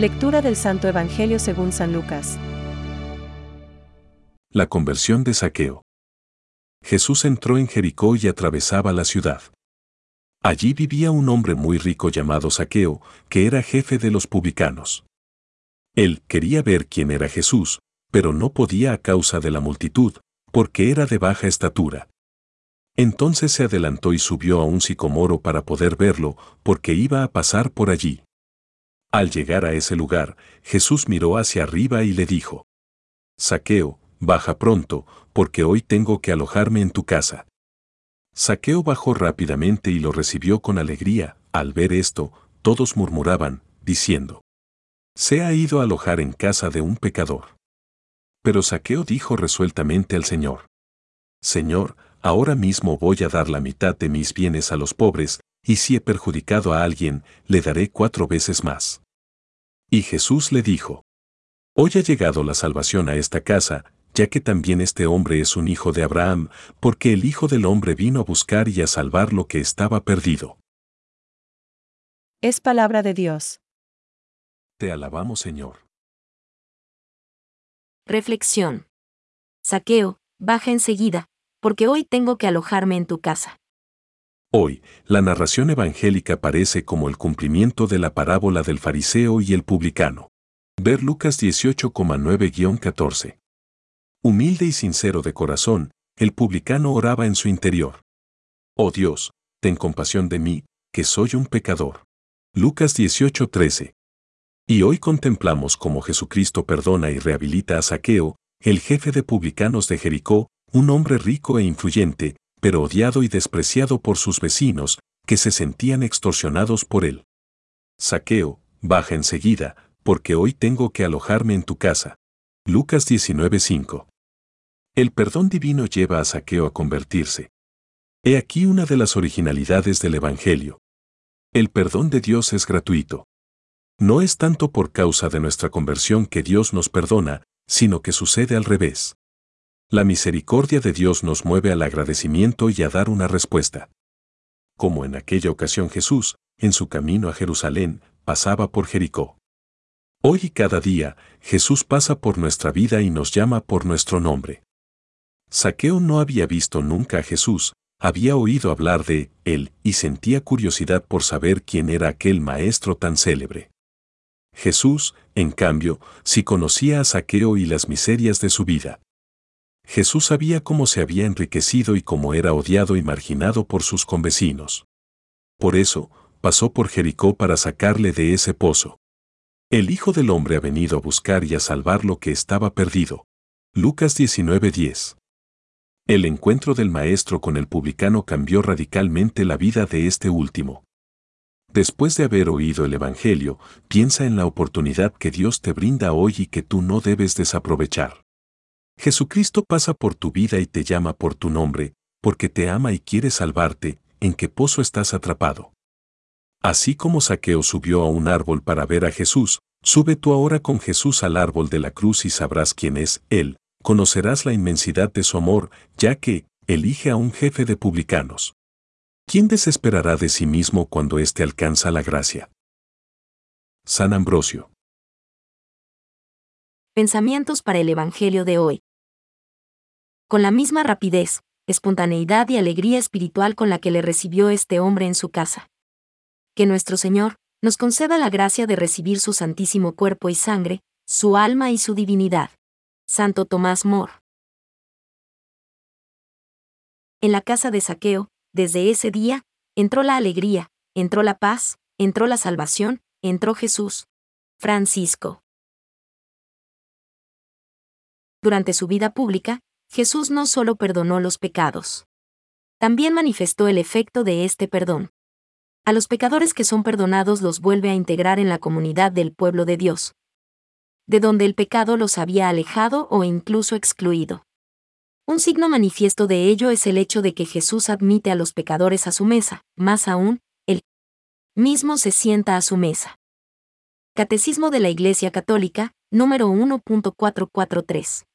Lectura del Santo Evangelio según San Lucas. La conversión de Saqueo. Jesús entró en Jericó y atravesaba la ciudad. Allí vivía un hombre muy rico llamado Saqueo, que era jefe de los publicanos. Él quería ver quién era Jesús, pero no podía a causa de la multitud, porque era de baja estatura. Entonces se adelantó y subió a un sicomoro para poder verlo, porque iba a pasar por allí. Al llegar a ese lugar, Jesús miró hacia arriba y le dijo, Saqueo, baja pronto, porque hoy tengo que alojarme en tu casa. Saqueo bajó rápidamente y lo recibió con alegría. Al ver esto, todos murmuraban, diciendo, Se ha ido a alojar en casa de un pecador. Pero Saqueo dijo resueltamente al Señor, Señor, ahora mismo voy a dar la mitad de mis bienes a los pobres, y si he perjudicado a alguien, le daré cuatro veces más. Y Jesús le dijo, Hoy ha llegado la salvación a esta casa, ya que también este hombre es un hijo de Abraham, porque el Hijo del Hombre vino a buscar y a salvar lo que estaba perdido. Es palabra de Dios. Te alabamos, Señor. Reflexión. Saqueo, baja enseguida, porque hoy tengo que alojarme en tu casa. Hoy, la narración evangélica parece como el cumplimiento de la parábola del fariseo y el publicano. Ver Lucas 18,9-14. Humilde y sincero de corazón, el publicano oraba en su interior. Oh Dios, ten compasión de mí, que soy un pecador. Lucas 18:13. Y hoy contemplamos cómo Jesucristo perdona y rehabilita a Saqueo, el jefe de publicanos de Jericó, un hombre rico e influyente, pero odiado y despreciado por sus vecinos, que se sentían extorsionados por él. Saqueo, baja enseguida, porque hoy tengo que alojarme en tu casa. Lucas 19:5. El perdón divino lleva a Saqueo a convertirse. He aquí una de las originalidades del Evangelio. El perdón de Dios es gratuito. No es tanto por causa de nuestra conversión que Dios nos perdona, sino que sucede al revés. La misericordia de Dios nos mueve al agradecimiento y a dar una respuesta. Como en aquella ocasión Jesús, en su camino a Jerusalén, pasaba por Jericó. Hoy y cada día, Jesús pasa por nuestra vida y nos llama por nuestro nombre. Saqueo no había visto nunca a Jesús, había oído hablar de él y sentía curiosidad por saber quién era aquel maestro tan célebre. Jesús, en cambio, sí conocía a Saqueo y las miserias de su vida. Jesús sabía cómo se había enriquecido y cómo era odiado y marginado por sus convecinos. Por eso, pasó por Jericó para sacarle de ese pozo. El Hijo del Hombre ha venido a buscar y a salvar lo que estaba perdido. Lucas 19:10 el encuentro del maestro con el publicano cambió radicalmente la vida de este último. Después de haber oído el Evangelio, piensa en la oportunidad que Dios te brinda hoy y que tú no debes desaprovechar. Jesucristo pasa por tu vida y te llama por tu nombre, porque te ama y quiere salvarte, en qué pozo estás atrapado. Así como Saqueo subió a un árbol para ver a Jesús, sube tú ahora con Jesús al árbol de la cruz y sabrás quién es Él, conocerás la inmensidad de su amor, ya que, elige a un jefe de publicanos. ¿Quién desesperará de sí mismo cuando éste alcanza la gracia? San Ambrosio. Pensamientos para el Evangelio de hoy. Con la misma rapidez, espontaneidad y alegría espiritual con la que le recibió este hombre en su casa. Que nuestro Señor nos conceda la gracia de recibir su santísimo cuerpo y sangre, su alma y su divinidad. Santo Tomás More. En la casa de Saqueo, desde ese día, entró la alegría, entró la paz, entró la salvación, entró Jesús. Francisco. Durante su vida pública, Jesús no solo perdonó los pecados, también manifestó el efecto de este perdón. A los pecadores que son perdonados los vuelve a integrar en la comunidad del pueblo de Dios, de donde el pecado los había alejado o incluso excluido. Un signo manifiesto de ello es el hecho de que Jesús admite a los pecadores a su mesa, más aún, él mismo se sienta a su mesa. Catecismo de la Iglesia Católica, número 1.443.